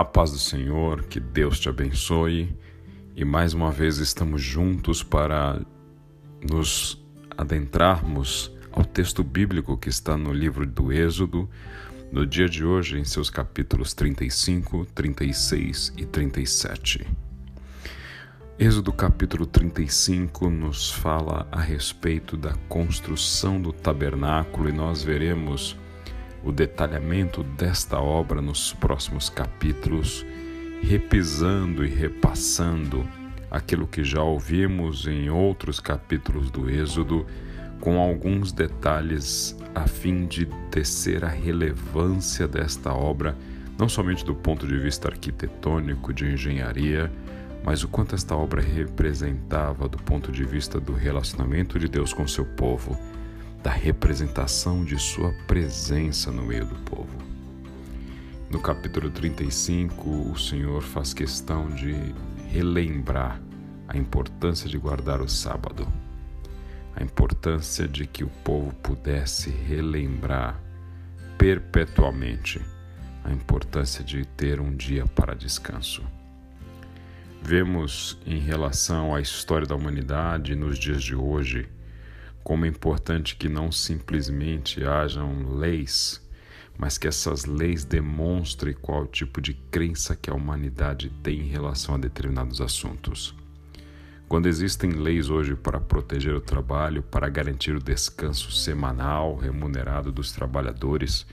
A paz do Senhor, que Deus te abençoe e mais uma vez estamos juntos para nos adentrarmos ao texto bíblico que está no livro do Êxodo, no dia de hoje, em seus capítulos 35, 36 e 37. Êxodo capítulo 35 nos fala a respeito da construção do tabernáculo e nós veremos o detalhamento desta obra nos próximos capítulos, repisando e repassando aquilo que já ouvimos em outros capítulos do Êxodo, com alguns detalhes a fim de tecer a relevância desta obra, não somente do ponto de vista arquitetônico, de engenharia, mas o quanto esta obra representava do ponto de vista do relacionamento de Deus com seu povo, da representação de sua presença no meio do povo. No capítulo 35, o Senhor faz questão de relembrar a importância de guardar o sábado, a importância de que o povo pudesse relembrar perpetuamente a importância de ter um dia para descanso. Vemos em relação à história da humanidade nos dias de hoje como é importante que não simplesmente hajam leis, mas que essas leis demonstrem qual tipo de crença que a humanidade tem em relação a determinados assuntos. Quando existem leis hoje para proteger o trabalho, para garantir o descanso semanal remunerado dos trabalhadores,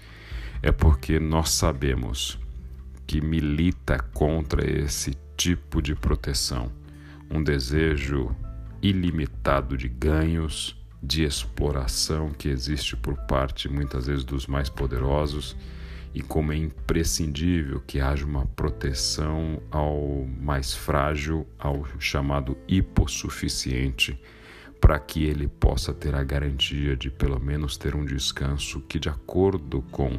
é porque nós sabemos que milita contra esse tipo de proteção, um desejo ilimitado de ganhos, de exploração que existe por parte muitas vezes dos mais poderosos e como é imprescindível que haja uma proteção ao mais frágil, ao chamado hipossuficiente, para que ele possa ter a garantia de pelo menos ter um descanso que, de acordo com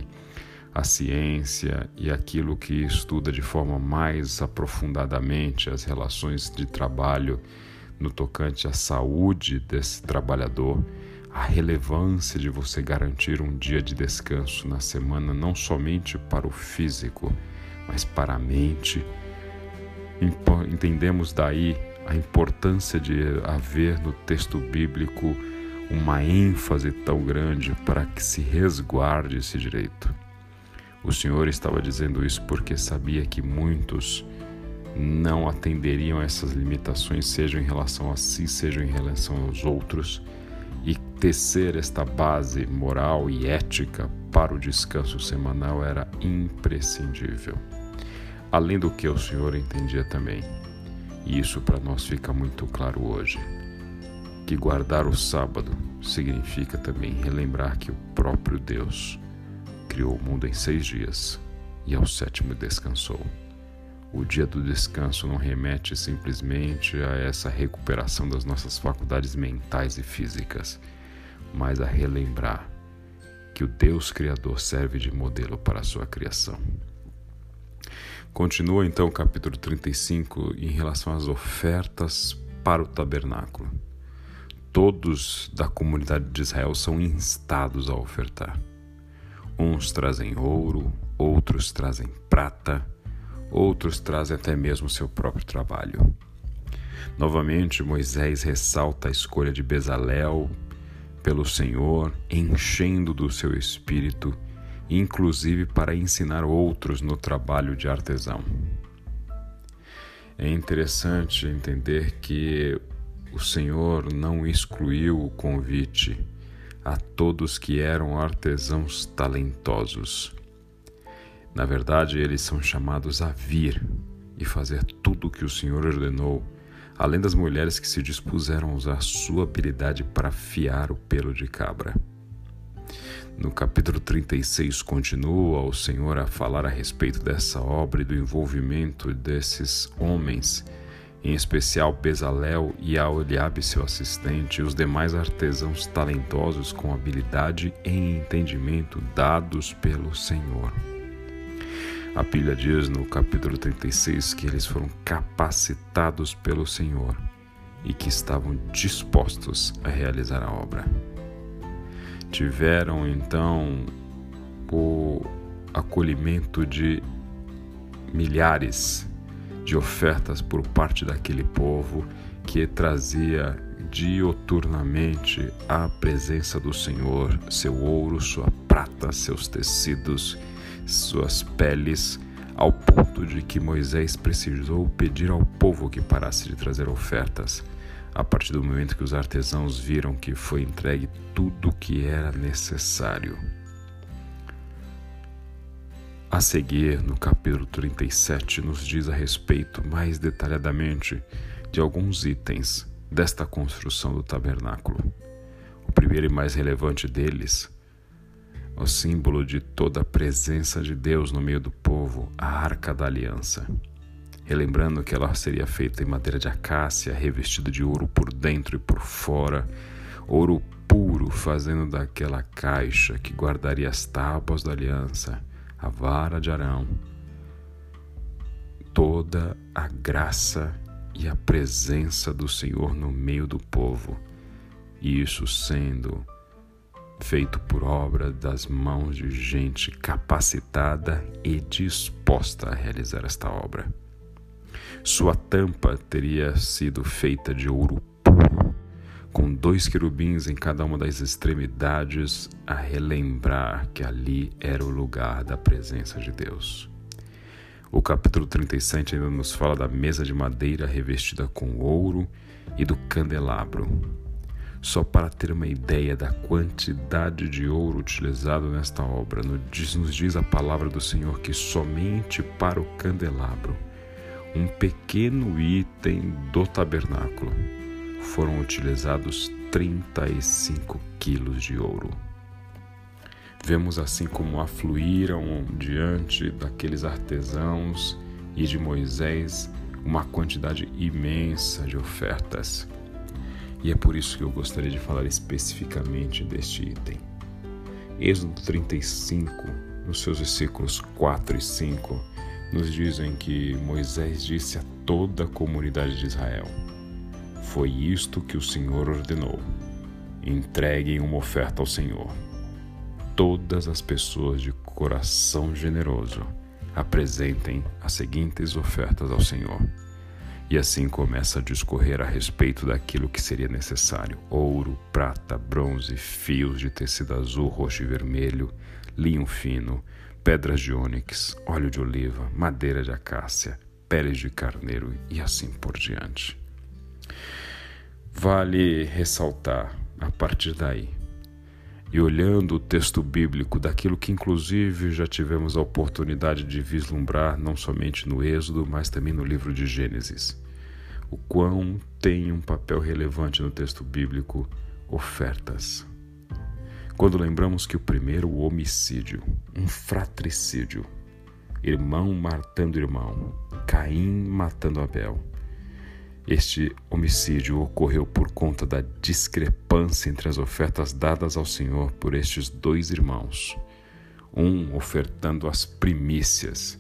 a ciência e aquilo que estuda de forma mais aprofundadamente as relações de trabalho no tocante à saúde desse trabalhador, a relevância de você garantir um dia de descanso na semana, não somente para o físico, mas para a mente. Entendemos daí a importância de haver no texto bíblico uma ênfase tão grande para que se resguarde esse direito. O Senhor estava dizendo isso porque sabia que muitos não atenderiam a essas limitações, sejam em relação a si, sejam em relação aos outros, e tecer esta base moral e ética para o descanso semanal era imprescindível. Além do que o Senhor entendia também, e isso para nós fica muito claro hoje, que guardar o sábado significa também relembrar que o próprio Deus criou o mundo em seis dias e ao sétimo descansou. O dia do descanso não remete simplesmente a essa recuperação das nossas faculdades mentais e físicas, mas a relembrar que o Deus Criador serve de modelo para a sua criação. Continua então o capítulo 35 em relação às ofertas para o tabernáculo. Todos da comunidade de Israel são instados a ofertar. Uns trazem ouro, outros trazem prata, outros trazem até mesmo seu próprio trabalho. Novamente, Moisés ressalta a escolha de Bezalel pelo Senhor, enchendo do seu espírito, inclusive para ensinar outros no trabalho de artesão. É interessante entender que o Senhor não excluiu o convite a todos que eram artesãos talentosos. Na verdade, eles são chamados a vir e fazer tudo o que o Senhor ordenou, além das mulheres que se dispuseram a usar sua habilidade para afiar o pelo de cabra. No capítulo 36 continua o Senhor a falar a respeito dessa obra e do envolvimento desses homens em especial Bezalel e Aoliabe, seu assistente, e os demais artesãos talentosos com habilidade e entendimento dados pelo Senhor. A Bíblia diz no capítulo 36 que eles foram capacitados pelo Senhor e que estavam dispostos a realizar a obra. Tiveram então o acolhimento de milhares de ofertas por parte daquele povo que trazia dioturnamente à presença do Senhor seu ouro, sua prata, seus tecidos, suas peles, ao ponto de que Moisés precisou pedir ao povo que parasse de trazer ofertas. A partir do momento que os artesãos viram que foi entregue tudo o que era necessário. A seguir, no capítulo 37, nos diz a respeito mais detalhadamente de alguns itens desta construção do tabernáculo. O primeiro e mais relevante deles, o símbolo de toda a presença de Deus no meio do povo, a Arca da Aliança. Relembrando que ela seria feita em madeira de acácia, revestida de ouro por dentro e por fora, ouro puro, fazendo daquela caixa que guardaria as tábuas da aliança, a vara de Arão, toda a graça e a presença do Senhor no meio do povo, e isso sendo feito por obra das mãos de gente capacitada e disposta a realizar esta obra. Sua tampa teria sido feita de ouro puro, com dois querubins em cada uma das extremidades, a relembrar que ali era o lugar da presença de Deus. O capítulo 37 ainda nos fala da mesa de madeira revestida com ouro e do candelabro. Só para ter uma ideia da quantidade de ouro utilizado nesta obra, nos diz a palavra do Senhor que somente para o candelabro, um pequeno item do tabernáculo, foram utilizados 35 quilos de ouro. Vemos assim como afluíram diante daqueles artesãos e de Moisés uma quantidade imensa de ofertas. E é por isso que eu gostaria de falar especificamente deste item. Êxodo 35, nos seus versículos 4 e 5, nos dizem que Moisés disse a toda a comunidade de Israel: Foi isto que o Senhor ordenou. Entreguem uma oferta ao Senhor todas as pessoas de coração generoso apresentem as seguintes ofertas ao Senhor. E assim começa a discorrer a respeito daquilo que seria necessário: ouro, prata, bronze, fios de tecido azul, roxo e vermelho, linho fino, pedras de ônix, óleo de oliva, madeira de acácia, peles de carneiro e assim por diante. Vale ressaltar, a partir daí, e olhando o texto bíblico daquilo que, inclusive, já tivemos a oportunidade de vislumbrar, não somente no Êxodo, mas também no livro de Gênesis, o quão tem um papel relevante no texto bíblico ofertas. Quando lembramos que o primeiro homicídio, um fratricídio, irmão matando irmão, Caim matando Abel, este homicídio ocorreu por conta da discrepância entre as ofertas dadas ao Senhor por estes dois irmãos, um ofertando as primícias,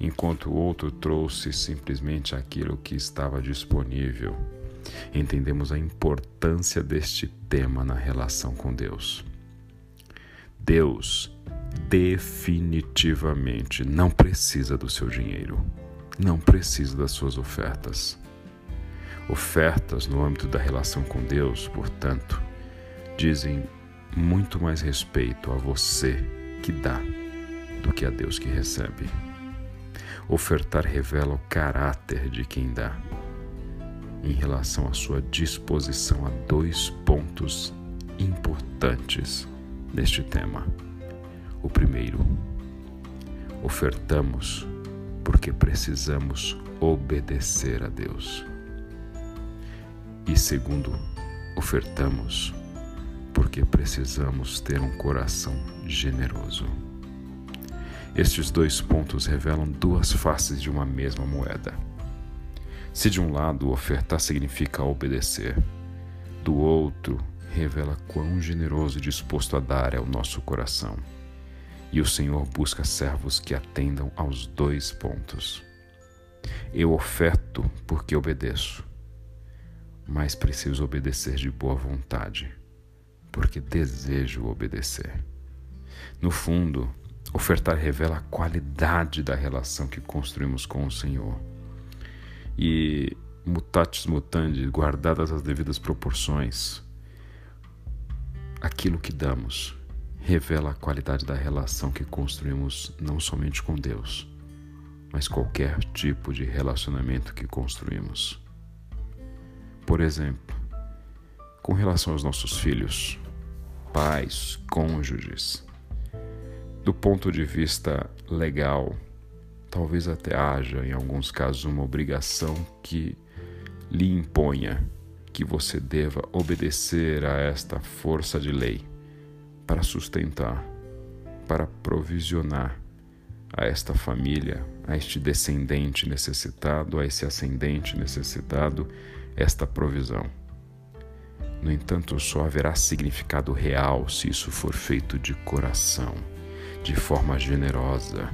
enquanto o outro trouxe simplesmente aquilo que estava disponível. Entendemos a importância deste tema na relação com Deus. Deus definitivamente não precisa do seu dinheiro, não precisa das suas ofertas. Ofertas no âmbito da relação com Deus, portanto, dizem muito mais respeito a você que dá do que a Deus que recebe. Ofertar revela o caráter de quem dá em relação à sua disposição a dois pontos importantes neste tema. O primeiro, ofertamos porque precisamos obedecer a Deus. E segundo, ofertamos porque precisamos ter um coração generoso. Estes dois pontos revelam duas faces de uma mesma moeda. Se de um lado ofertar significa obedecer, do outro revela quão generoso e disposto a dar é o nosso coração. E o Senhor busca servos que atendam aos dois pontos. Eu oferto porque obedeço mas preciso obedecer de boa vontade, porque desejo obedecer. No fundo, Ofertar revela a qualidade da relação que construímos com o Senhor. E mutatis mutandis, guardadas as devidas proporções, aquilo que damos revela a qualidade da relação que construímos não somente com Deus, mas qualquer tipo de relacionamento que construímos. Por exemplo, com relação aos nossos filhos, pais, cônjuges, do ponto de vista legal, talvez até haja, em alguns casos, uma obrigação que lhe imponha que você deva obedecer a esta força de lei para sustentar, para provisionar a esta família, a este descendente necessitado, a esse ascendente necessitado, esta provisão. No entanto, só haverá significado real se isso for feito de coração de forma generosa.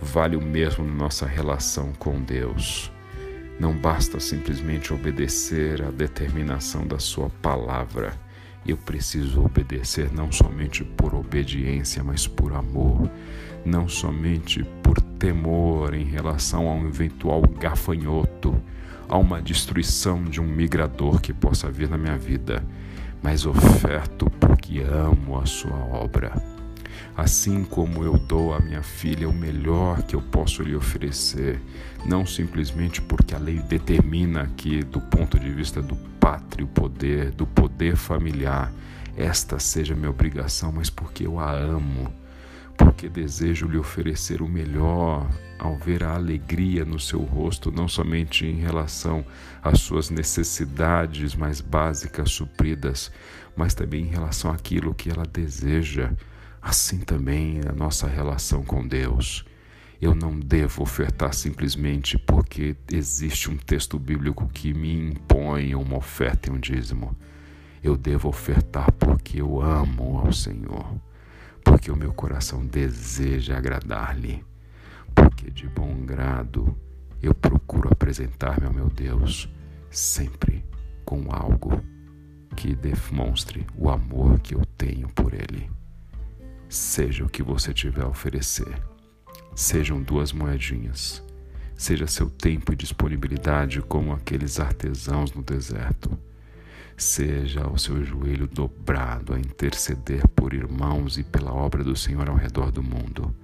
Vale o mesmo na nossa relação com Deus. Não basta simplesmente obedecer à determinação da Sua palavra. Eu preciso obedecer não somente por obediência, mas por amor, não somente por temor em relação a um eventual gafanhoto, a uma destruição de um migrador que possa vir na minha vida, mas oferto porque amo a Sua obra. Assim como eu dou à minha filha o melhor que eu posso lhe oferecer, não simplesmente porque a lei determina que, do ponto de vista do pátrio poder, do poder familiar, esta seja minha obrigação, mas porque eu a amo, porque desejo lhe oferecer o melhor ao ver a alegria no seu rosto, não somente em relação às suas necessidades mais básicas supridas, mas também em relação àquilo que ela deseja Assim também a nossa relação com Deus. Eu não devo ofertar simplesmente porque existe um texto bíblico que me impõe uma oferta e um dízimo. Eu devo ofertar porque eu amo ao Senhor, porque o meu coração deseja agradar-lhe, porque de bom grado eu procuro apresentar-me ao meu Deus sempre com algo que demonstre o amor que eu tenho por Ele. Seja o que você tiver a oferecer, sejam duas moedinhas, seja seu tempo e disponibilidade como aqueles artesãos no deserto, seja o seu joelho dobrado a interceder por irmãos e pela obra do Senhor ao redor do mundo.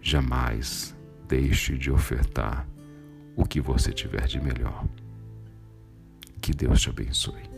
Jamais deixe de ofertar o que você tiver de melhor. Que Deus te abençoe.